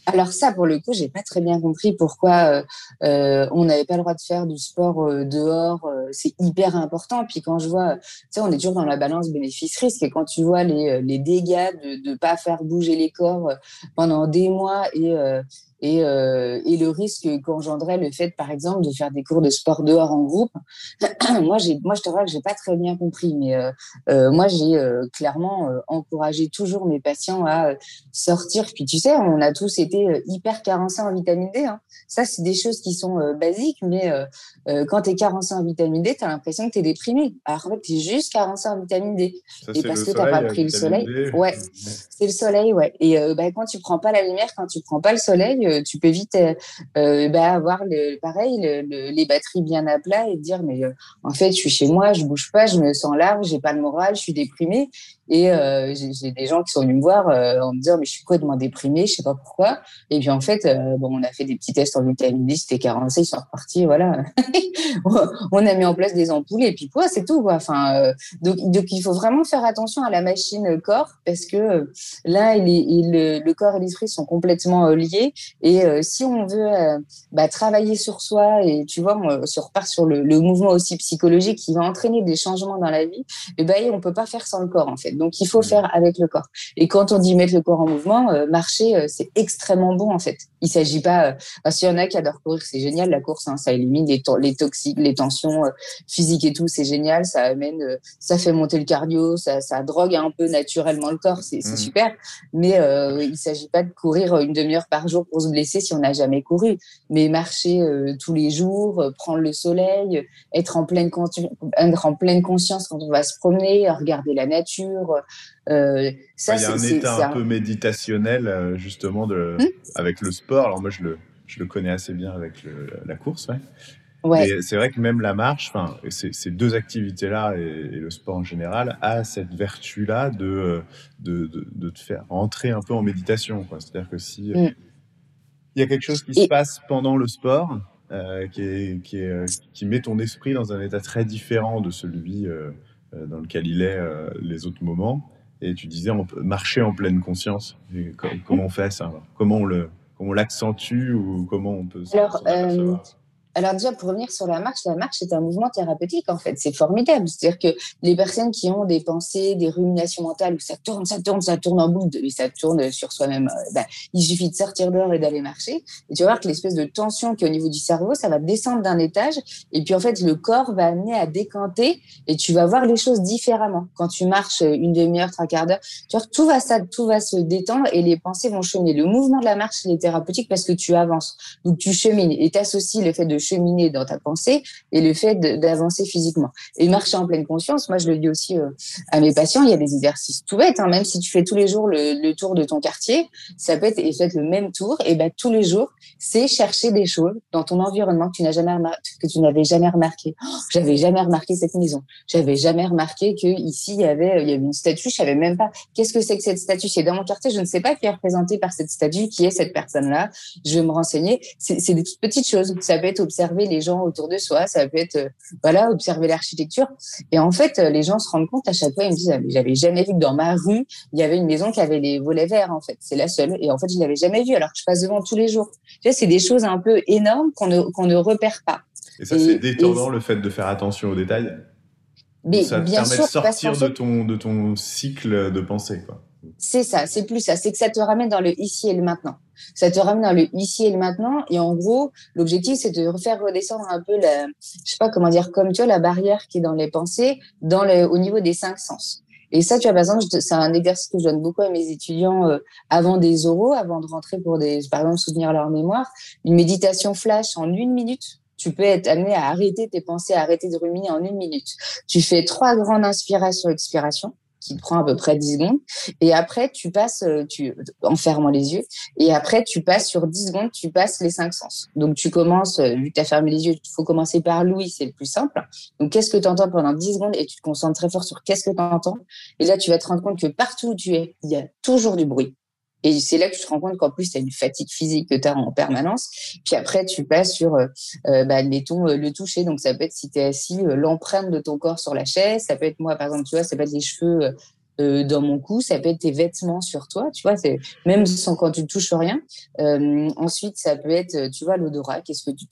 Speaker 3: Alors ça, pour le coup, j'ai pas très bien compris pourquoi euh, euh, on n'avait pas le droit de faire du sport euh, dehors. c'est hyper important. Puis quand je vois, tu sais, on est toujours dans la balance bénéfice-risque. Et quand tu vois les, les dégâts de ne pas faire bouger les corps pendant des mois et et, euh, et le risque qu'engendrait le fait, par exemple, de faire des cours de sport dehors en groupe. moi, j'ai, moi, je te vois que j'ai pas très bien compris, mais euh, euh, moi, j'ai clairement encouragé toujours mes patients à sortir. Puis, tu sais, on a tous été hyper carencés en vitamine D. Hein. Ça, c'est des choses qui sont basiques, mais quand tu es carencé en vitamine D, tu as l'impression que tu es déprimé. Alors, en fait, tu es juste carencé en vitamine D.
Speaker 2: Ça,
Speaker 3: et parce que tu
Speaker 2: n'as
Speaker 3: pas pris le soleil.
Speaker 2: D.
Speaker 3: Ouais, c'est le soleil, ouais. Et bah, quand tu prends pas la lumière, quand tu prends pas le soleil, tu peux vite euh, bah, avoir le, pareil le, le, les batteries bien à plat et dire mais euh, en fait je suis chez moi, je bouge pas, je me sens large, j'ai pas le moral, je suis déprimée et euh, j'ai des gens qui sont venus me voir euh, en me disant mais je suis complètement déprimée, je sais pas pourquoi. Et puis en fait euh, bon on a fait des petits tests en vitamine D, c'était carencé, ils sont repartis, voilà. on a mis en place des ampoules et puis quoi, c'est tout quoi. Enfin donc donc il faut vraiment faire attention à la machine corps parce que là le corps et l'esprit sont complètement liés et si on veut euh, bah, travailler sur soi et tu vois, on se repart sur le, le, mouvement aussi psychologique qui va entraîner des changements dans la vie, et ben on peut pas faire sans le corps en fait. Donc il faut faire avec le corps. Et quand on dit mettre le corps en mouvement, euh, marcher euh, c'est extrêmement bon en fait. Il s'agit pas, euh, s'il y en a qui adorent courir, c'est génial la course, hein, ça élimine les, les toxiques, les tensions physiques et tout, c'est génial, ça amène, ça fait monter le cardio, ça, ça drogue un peu naturellement le corps, c'est mmh. super. Mais il s'agit pas de courir une demi-heure par jour pour se blesser si on n'a jamais couru, mais marcher euh, tous les jours, euh, prendre le soleil, être en pleine, être en pleine conscience quand on va se promener, regarder la nature. Euh, ça,
Speaker 2: il y a un état un, peu méditationnel justement de, hum avec le sport. Alors moi, je le, je le connais assez bien avec le, la course. Ouais.
Speaker 3: Ouais.
Speaker 2: C'est vrai que même la marche, enfin, ces deux activités-là et, et, le sport en général a cette vertu-là de, de, de, de, te faire entrer un peu en méditation. C'est-à-dire que si mmh il y a quelque chose qui et... se passe pendant le sport euh, qui, est, qui, est, qui, met ton esprit dans un état très différent de celui euh, euh dans lequel il est euh, les autres moments. Et tu disais, on peut marcher en pleine conscience. Et comment on fait ça? Comment on le, on l'accentue ou comment on peut
Speaker 3: Alors, alors déjà, pour revenir sur la marche, la marche est un mouvement thérapeutique en fait. C'est formidable. C'est-à-dire que les personnes qui ont des pensées, des ruminations mentales où ça tourne, ça tourne, ça tourne en boucle, et ça tourne sur soi-même, euh, bah, il suffit de sortir dehors et d'aller marcher. Et tu vas voir que l'espèce de tension qui est au niveau du cerveau, ça va descendre d'un étage. Et puis en fait, le corps va amener à décanter et tu vas voir les choses différemment. Quand tu marches une demi-heure, trois quarts d'heure, tu vois, tout va, ça, tout va se détendre et les pensées vont cheminer. Le mouvement de la marche, il est thérapeutique parce que tu avances. Donc tu chemines et tu associes le fait de cheminer dans ta pensée et le fait d'avancer physiquement. Et marcher en pleine conscience, moi je le dis aussi euh, à mes patients, il y a des exercices tout bêtes, hein, même si tu fais tous les jours le, tour de ton quartier, ça peut être le même tour, et ben tous les jours, c'est chercher des choses dans ton environnement que tu n'as jamais que tu n'avais jamais remarqué. Oh, j'avais jamais remarqué cette maison, j'avais jamais remarqué que ici il y avait il y avait une statue, je savais même pas qu'est-ce que c'est que cette statue? C'est dans mon quartier, je ne sais pas qui est représenté par cette statue, qui est cette personne-là. Je vais me renseigner. C'est des petites choses. Ça peut être observer les gens autour de soi, ça peut être euh, voilà observer l'architecture. Et en fait, euh, les gens se rendent compte à chaque fois, ils me disent ah, j'avais jamais vu que dans ma rue il y avait une maison qui avait les volets verts en fait, c'est la seule. Et en fait, je l'avais jamais vue alors que je passe devant tous les jours. Tu vois, c'est des choses un peu énormes qu'on ne qu'on ne repère pas.
Speaker 2: Et ça, c'est détonnant le fait de faire attention aux détails?
Speaker 3: Mais ça
Speaker 2: bien
Speaker 3: permet de
Speaker 2: sortir de ton de ton cycle de pensée quoi.
Speaker 3: C'est ça, c'est plus ça, c'est que ça te ramène dans le ici et le maintenant. Ça te ramène dans le ici et le maintenant. Et en gros, l'objectif, c'est de refaire redescendre un peu la, je sais pas comment dire, comme tu vois, la barrière qui est dans les pensées, dans le, au niveau des cinq sens. Et ça, tu par exemple, c'est un exercice que je donne beaucoup à mes étudiants euh, avant des oraux, avant de rentrer pour des, par exemple, soutenir leur mémoire. Une méditation flash en une minute. Tu peux être amené à arrêter tes pensées, à arrêter de ruminer en une minute. Tu fais trois grandes inspirations, expirations qui prend à peu près 10 secondes. Et après, tu passes, euh, tu, en fermant les yeux. Et après, tu passes sur 10 secondes, tu passes les cinq sens. Donc, tu commences, euh, vu que tu as fermé les yeux, il faut commencer par l'ouïe, c'est le plus simple. Donc, qu'est-ce que tu entends pendant 10 secondes? Et tu te concentres très fort sur qu'est-ce que tu entends. Et là, tu vas te rendre compte que partout où tu es, il y a toujours du bruit. Et c'est là que tu te rends compte qu'en plus, tu as une fatigue physique que tu as en permanence. Puis après, tu passes sur, euh, euh bah, admettons, euh, le toucher. Donc, ça peut être, si tu es assis, euh, l'empreinte de ton corps sur la chaise. Ça peut être, moi, par exemple, tu vois, ça peut être les cheveux euh, dans mon cou, ça peut être tes vêtements sur toi, tu vois, c'est même sans quand tu touches rien. Euh, ensuite, ça peut être, tu vois, l'odorat. Qu'est-ce que tu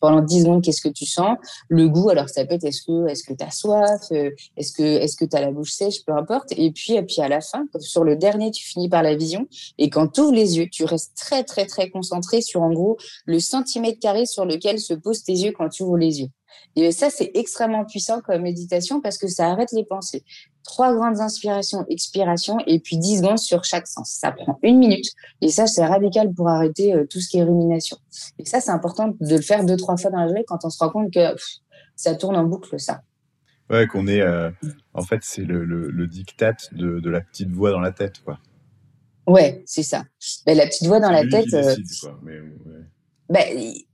Speaker 3: pendant 10 secondes, qu'est-ce que tu sens? Le goût. Alors ça peut être est-ce que est-ce que tu as soif? Euh, Est-ce que est-ce que tu as la bouche sèche? Peu importe. Et puis et puis à la fin, sur le dernier, tu finis par la vision. Et quand tu ouvres les yeux, tu restes très très très concentré sur en gros le centimètre carré sur lequel se posent tes yeux quand tu ouvres les yeux. Et ça, c'est extrêmement puissant comme méditation parce que ça arrête les pensées. Trois grandes inspirations, expirations et puis dix secondes sur chaque sens. Ça prend une minute et ça, c'est radical pour arrêter euh, tout ce qui est rumination. Et ça, c'est important de le faire deux, trois fois dans la journée quand on se rend compte que ça tourne en boucle, ça.
Speaker 2: Ouais, qu'on est. Euh, en fait, c'est le, le, diktat de, de, la petite voix dans la tête, quoi.
Speaker 3: Ouais, c'est ça. Mais la petite voix dans la tête. Euh, ben,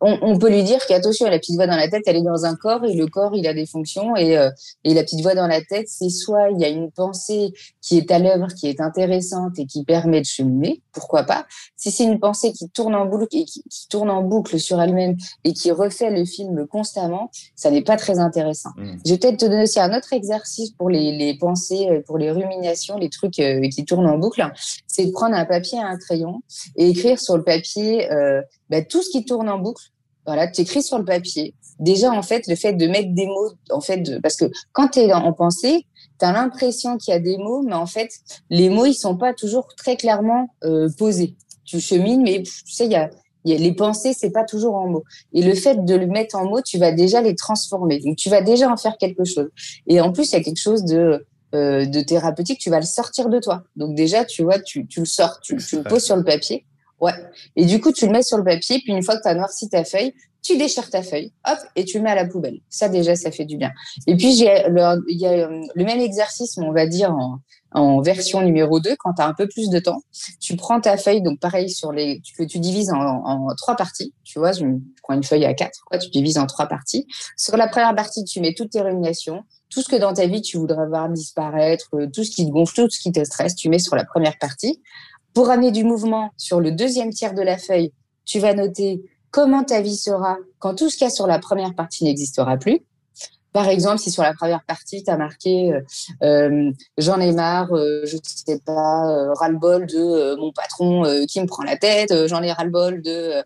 Speaker 3: on, on, peut lui dire qu'attention, la petite voix dans la tête, elle est dans un corps et le corps, il a des fonctions. Et, euh, et la petite voix dans la tête, c'est soit il y a une pensée qui est à l'œuvre, qui est intéressante et qui permet de cheminer, pourquoi pas? Si c'est une pensée qui tourne en boucle et qui, qui tourne en boucle sur elle-même et qui refait le film constamment, ça n'est pas très intéressant. Mmh. Je vais peut-être te donner aussi un autre exercice pour les, les pensées, euh, pour les ruminations, les trucs euh, qui tournent en boucle. C'est de prendre un papier et un crayon et écrire sur le papier euh, bah, tout ce qui tourne en boucle. Voilà, tu écris sur le papier. Déjà, en fait, le fait de mettre des mots, en fait, de, parce que quand tu es en pensée, tu as l'impression qu'il y a des mots, mais en fait, les mots, ils sont pas toujours très clairement euh, posés. Tu chemines, mais tu sais, il y a, y a, les pensées, c'est pas toujours en mots. Et le fait de le mettre en mots, tu vas déjà les transformer. Donc, tu vas déjà en faire quelque chose. Et en plus, il y a quelque chose de, euh, de thérapeutique, tu vas le sortir de toi. Donc déjà, tu vois, tu, tu le sors, tu, tu le poses sur le papier. Ouais. Et du coup, tu le mets sur le papier, puis une fois que tu as noirci ta feuille, tu déchires ta feuille, hop, et tu le mets à la poubelle. Ça, déjà, ça fait du bien. Et puis, il y a euh, le même exercice, on va dire en, version numéro 2, quand tu as un peu plus de temps. Tu prends ta feuille, donc pareil, sur les, que tu divises en, trois parties. Tu vois, je prends une feuille à quatre, quoi, tu divises en trois parties. Sur la première partie, tu mets toutes tes rémunérations, tout ce que dans ta vie tu voudrais voir disparaître, euh, tout ce qui te gonfle, tout ce qui te stresse, tu mets sur la première partie. Pour amener du mouvement sur le deuxième tiers de la feuille, tu vas noter comment ta vie sera quand tout ce qu'il y a sur la première partie n'existera plus. Par exemple, si sur la première partie, tu as marqué euh, euh, j'en ai marre, euh, je sais pas, ras-le-bol de mon patron qui me prend la tête, j'en ai ras-le-bol de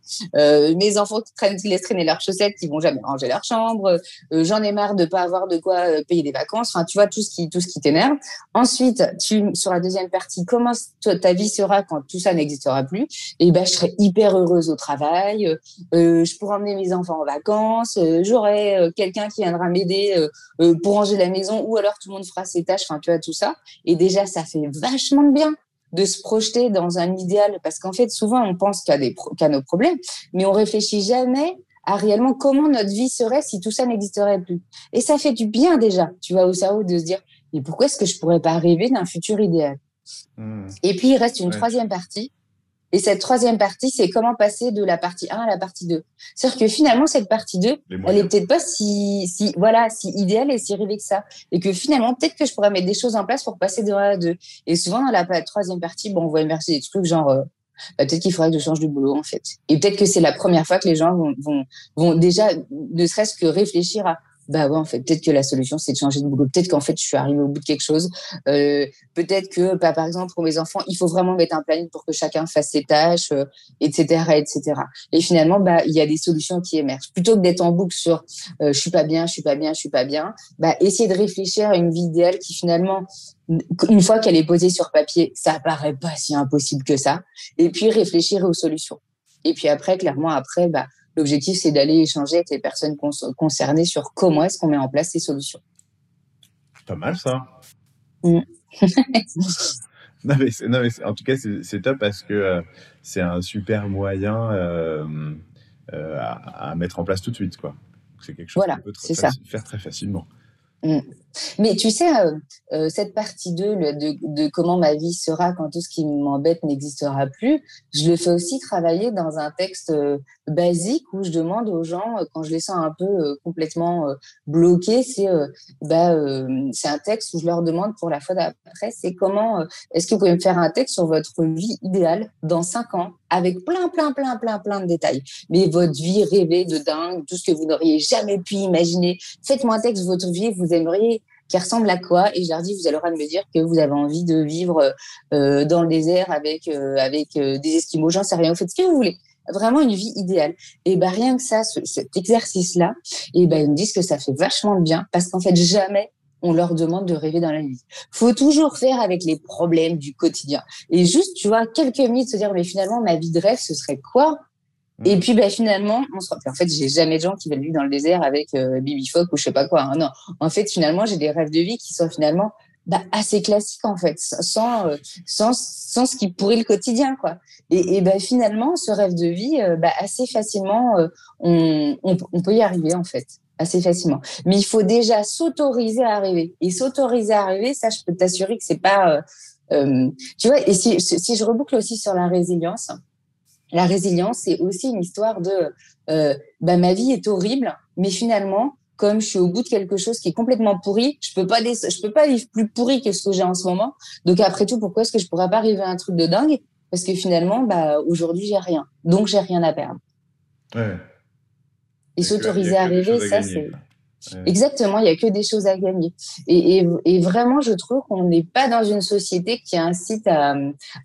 Speaker 3: mes enfants qui, traînent, qui laissent traîner leurs chaussettes, qui vont jamais ranger leur chambre, j'en ai marre de pas avoir de quoi payer des vacances, enfin, tu vois, tout ce qui, qui t'énerve. Ensuite, sur la deuxième partie, comment ta vie sera quand tout ça n'existera plus? Et eh ben, je serai hyper heureuse au travail, je pourrai emmener mes enfants en vacances, j'aurai quelqu'un qui viendra m'aider euh, euh, pour ranger la maison, ou alors tout le monde fera ses tâches, enfin, tu vois, tout ça. Et déjà, ça fait vachement de bien de se projeter dans un idéal, parce qu'en fait, souvent, on pense qu'à qu nos problèmes, mais on réfléchit jamais à réellement comment notre vie serait si tout ça n'existerait plus. Et ça fait du bien déjà, tu vois, au cerveau de se dire, mais pourquoi est-ce que je pourrais pas rêver d'un futur idéal? Mmh. Et puis, il reste une troisième partie et cette troisième partie, c'est comment passer de la partie 1 à la partie 2. C'est-à-dire que finalement, cette partie 2, elle est peut-être pas si, si, voilà, si idéale et si rêvée que ça. Et que finalement, peut-être que je pourrais mettre des choses en place pour passer de 1 à 2. Et souvent, dans la troisième partie, bon, on voit émerger des trucs genre, euh, bah, peut-être qu'il faudrait que je change de boulot, en fait. Et peut-être que c'est la première fois que les gens vont, vont, vont déjà, ne serait-ce que réfléchir à, bah ouais, en fait, peut-être que la solution, c'est de changer de boulot. Peut-être qu'en fait, je suis arrivée au bout de quelque chose. Euh, peut-être que, bah, par exemple, pour mes enfants, il faut vraiment mettre un planning pour que chacun fasse ses tâches, etc., euh, etc. Et finalement, bah, il y a des solutions qui émergent. Plutôt que d'être en boucle sur euh, je suis pas bien, je suis pas bien, je suis pas bien, bah, essayer de réfléchir à une vie idéale qui finalement, une fois qu'elle est posée sur papier, ça paraît pas si impossible que ça. Et puis réfléchir aux solutions. Et puis après, clairement, après, bah, L'objectif, c'est d'aller échanger avec les personnes concernées sur comment est-ce qu'on met en place ces solutions.
Speaker 2: Pas mal ça. Mm. non, mais, en tout cas, c'est top parce que euh, c'est un super moyen euh, euh, à, mettre en place tout de suite. C'est quelque chose qu'on peut faire très facilement.
Speaker 3: Mm. Mais tu sais, euh, euh, cette partie 2 de, de, comment ma vie sera quand tout ce qui m'embête n'existera plus, je le fais aussi travailler dans un texte euh, basique où je demande aux gens, quand je les sens un peu complètement bloqués, c'est bah, c'est un texte où je leur demande pour la fois d'après, c'est comment, est-ce que vous pouvez me faire un texte sur votre vie idéale dans 5 ans avec plein, plein, plein, plein, plein de détails. Mais votre vie rêvée de dingue, tout ce que vous n'auriez jamais pu imaginer. Faites-moi un texte de votre vie, vous aimeriez qui ressemble à quoi Et je leur dis, vous allez me dire que vous avez envie de vivre euh, dans le désert avec, euh, avec euh, des esquimaux, j'en sais rien, vous faites ce que vous voulez. Vraiment une vie idéale. Et ben rien que ça, cet exercice-là, et ben ils me disent que ça fait vachement de bien parce qu'en fait jamais on leur demande de rêver dans la vie. Faut toujours faire avec les problèmes du quotidien. Et juste, tu vois, quelques minutes se dire, mais finalement, ma vie de rêve, ce serait quoi? Et mm. puis ben, finalement, on se... en fait, j'ai jamais de gens qui veulent vivre dans le désert avec euh, Bibi Fock ou je sais pas quoi. Hein. Non, en fait, finalement, j'ai des rêves de vie qui sont finalement bah, assez classiques en fait, sans, euh, sans, sans ce qui pourrit le quotidien quoi. Et, et ben, finalement, ce rêve de vie, euh, bah, assez facilement, on, on, on, peut y arriver en fait, assez facilement. Mais il faut déjà s'autoriser à arriver. Et s'autoriser à arriver, ça, je peux t'assurer que c'est pas, tu vois. Et si, si je reboucle aussi sur la résilience la résilience, c'est aussi une histoire de euh, bah, ma vie est horrible, mais finalement, comme je suis au bout de quelque chose qui est complètement pourri, je peux pas je peux pas vivre plus pourri que ce que j'ai en ce moment. Donc après tout, pourquoi est-ce que je pourrais pas arriver à un truc de dingue? Parce que finalement, bah aujourd'hui j'ai rien, donc j'ai rien à perdre. Ouais. Et s'autoriser à arriver, ça c'est Exactement, il y a que des choses à gagner. Et, et, et vraiment, je trouve qu'on n'est pas dans une société qui incite à,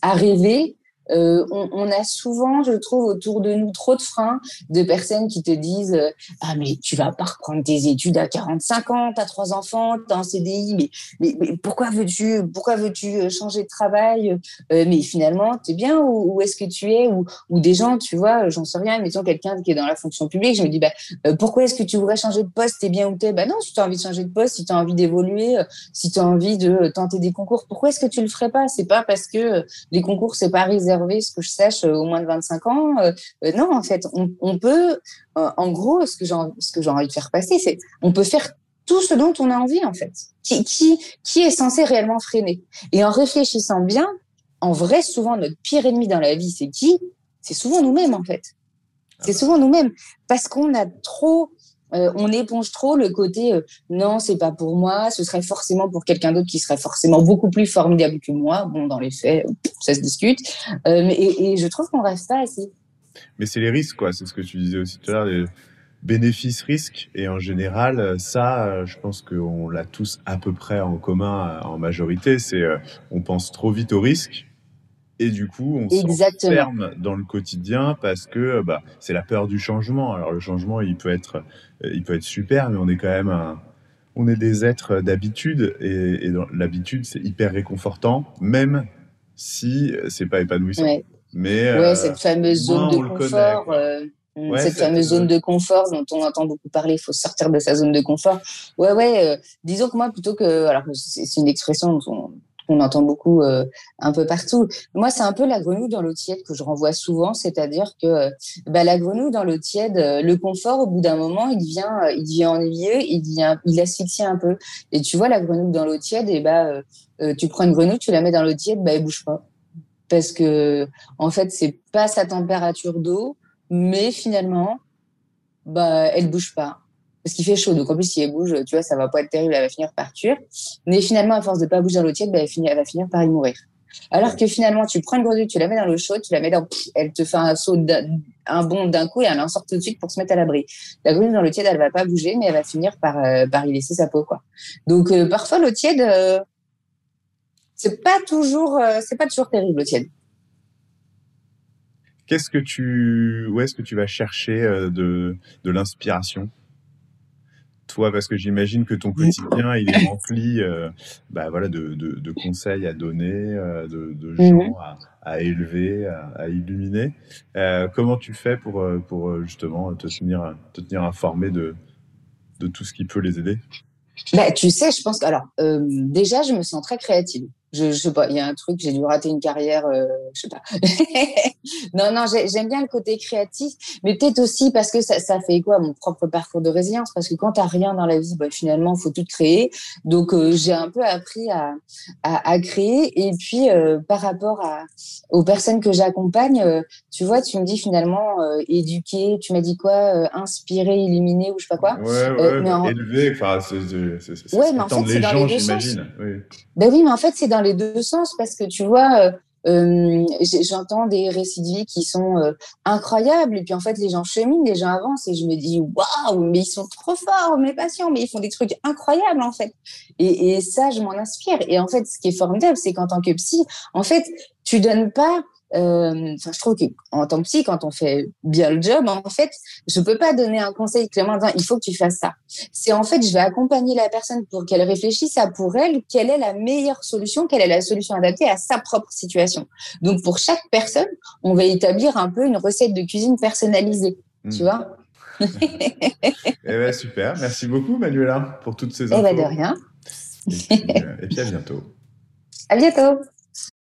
Speaker 3: à rêver euh, on, a souvent, je trouve, autour de nous trop de freins de personnes qui te disent euh, ah mais tu vas pas reprendre tes études à 45 ans, t'as trois enfants, t'as un CDI, mais, pourquoi veux-tu pourquoi veux-tu euh, changer de travail Mais finalement, t'es bien où, où est-ce que tu es ou, ou des gens, tu vois, j'en sais rien, mettons quelqu'un qui est dans la fonction publique, je me dis bah pourquoi est-ce que tu voudrais changer de poste T'es bien où t'es? Bah non, si tu as envie de changer de poste, si tu as envie d'évoluer, si tu as envie de tenter des concours, pourquoi est-ce que tu le ferais pas? C'est pas parce que les concours c'est pas réservé ce que je sache, euh, au moins de 25 ans. Euh, euh, non, en fait, on, peut, en gros, ce que j'ai ce que j'ai envie de faire passer, c'est on peut faire tout ce dont on a envie, en fait, qui, qui, qui est censé réellement freiner. Et en réfléchissant bien, en vrai, souvent, notre pire ennemi dans la vie, c'est qui? C'est souvent nous-mêmes, en fait. C'est souvent nous-mêmes. Parce qu'on a trop euh, on éponge trop le côté euh, non, c'est pas pour moi, ce serait forcément pour quelqu'un d'autre qui serait forcément beaucoup plus formidable que moi. Bon, dans les faits, ça se discute. Euh, mais, et, je trouve qu'on reste pas assez.
Speaker 2: Mais c'est les risques, quoi. C'est ce que tu disais aussi tout à l'heure. bénéfice-risque. Et en général, ça, je pense qu'on l'a tous à peu près en commun en majorité. C'est on pense trop vite au risque et du coup on s'enferme dans le quotidien parce que bah, c'est la peur du changement. Alors le changement, il peut être, il peut être super, mais on est quand même un, on est des êtres d'habitude et, et l'habitude c'est hyper réconfortant, même si c'est pas épanouissant.
Speaker 3: Mais ouais, cette fameuse zone de confort. Euh, cette fameuse zone de confort dont on entend beaucoup parler, il faut sortir de sa zone de confort. Ouais, ouais. Euh, disons que moi, plutôt que, alors c'est une expression dont on, entend beaucoup euh, un peu partout. Moi, c'est un peu la grenouille dans l'eau tiède que je renvoie souvent, c'est-à-dire que bah, la grenouille dans l'eau tiède, le confort, au bout d'un moment, il devient, il devient ennuyeux, il devient, il asphyxie un peu. Et tu vois, la grenouille dans l'eau tiède, et bah, tu prends une grenouille, tu la mets dans l'eau tiède, bah, elle bouge pas parce que en fait c'est pas sa température d'eau, mais finalement bah elle bouge pas parce qu'il fait chaud. Donc en plus si elle bouge, tu vois, ça va pas être terrible, elle va finir par tuer. Mais finalement à force de pas bouger dans l'eau tiède, bah, elle, va finir par y mourir. Alors que finalement, tu prends une grenouille, tu la mets dans l'eau chaude, tu la mets dans, elle te fait un saut, un bond d'un coup et elle en sort tout de suite pour se mettre à l'abri. La grenouille dans l'eau tiède, elle va pas bouger, mais elle va finir par, euh, par y laisser sa peau, quoi. Donc, euh, parfois, l'eau tiède, euh, c'est pas toujours, euh, c'est pas toujours terrible, tienne.
Speaker 2: Qu'est-ce que tu, où est-ce que tu vas chercher euh, de, de l'inspiration? Toi, parce que j'imagine que ton quotidien, il est rempli euh, bah, voilà, de, de, de, conseils à donner, de, de, mhm. gens à, à, élever, à, illuminer. Euh, comment tu fais pour, pour justement te tenir, te tenir informé de, de tout ce qui peut les aider?
Speaker 3: Bah, Tu sais, je pense que, alors, déjà, je me sens très créative je, je sais pas, il y a un truc, j'ai dû rater une carrière, euh, je sais pas. non, non, j'aime bien le côté créatif, mais peut-être aussi parce que ça, ça fait quoi mon propre parcours de résilience, parce que quand t'as rien dans la vie, bah, finalement, faut tout créer. Donc, euh, j'ai un peu appris à, à, à créer. Et puis, euh, par rapport à, aux personnes que j'accompagne, euh, tu vois, tu me dis finalement éduquer, tu m'as dit quoi, inspirer, illuminer ou je sais pas quoi.
Speaker 2: Ouais, ouais, mais élever, enfin, c'est
Speaker 3: ouais, mais en fait, c'est dans les deux sens. Oui. Ben oui, mais en fait, c'est dans les deux sens parce que tu vois, euh, euh j'entends des récits de vie qui sont euh, incroyables et puis en fait les gens cheminent, les gens avancent et je me dis waouh, mais ils sont trop forts, mes patients, mais ils font des trucs incroyables en fait. Et, et ça, je m'en inspire. Et en fait, ce qui est formidable, c'est qu'en tant que psy, en fait, tu donnes pas enfin, je trouve qu'en tant que psy, quand on fait bien le job, en fait, je peux pas donner un conseil clairement disant il faut que tu fasses ça. C'est en fait, je vais accompagner la personne pour qu'elle réfléchisse à pour elle quelle est la meilleure solution, quelle est la solution adaptée à sa propre situation. Donc, pour chaque personne, on va établir un peu une recette de cuisine personnalisée. Tu hmm. vois
Speaker 2: eh ben, super. Merci beaucoup, Manuela, pour toutes ces infos.
Speaker 3: Eh ben, de rien.
Speaker 2: et, puis, euh, et puis à bientôt.
Speaker 3: À bientôt.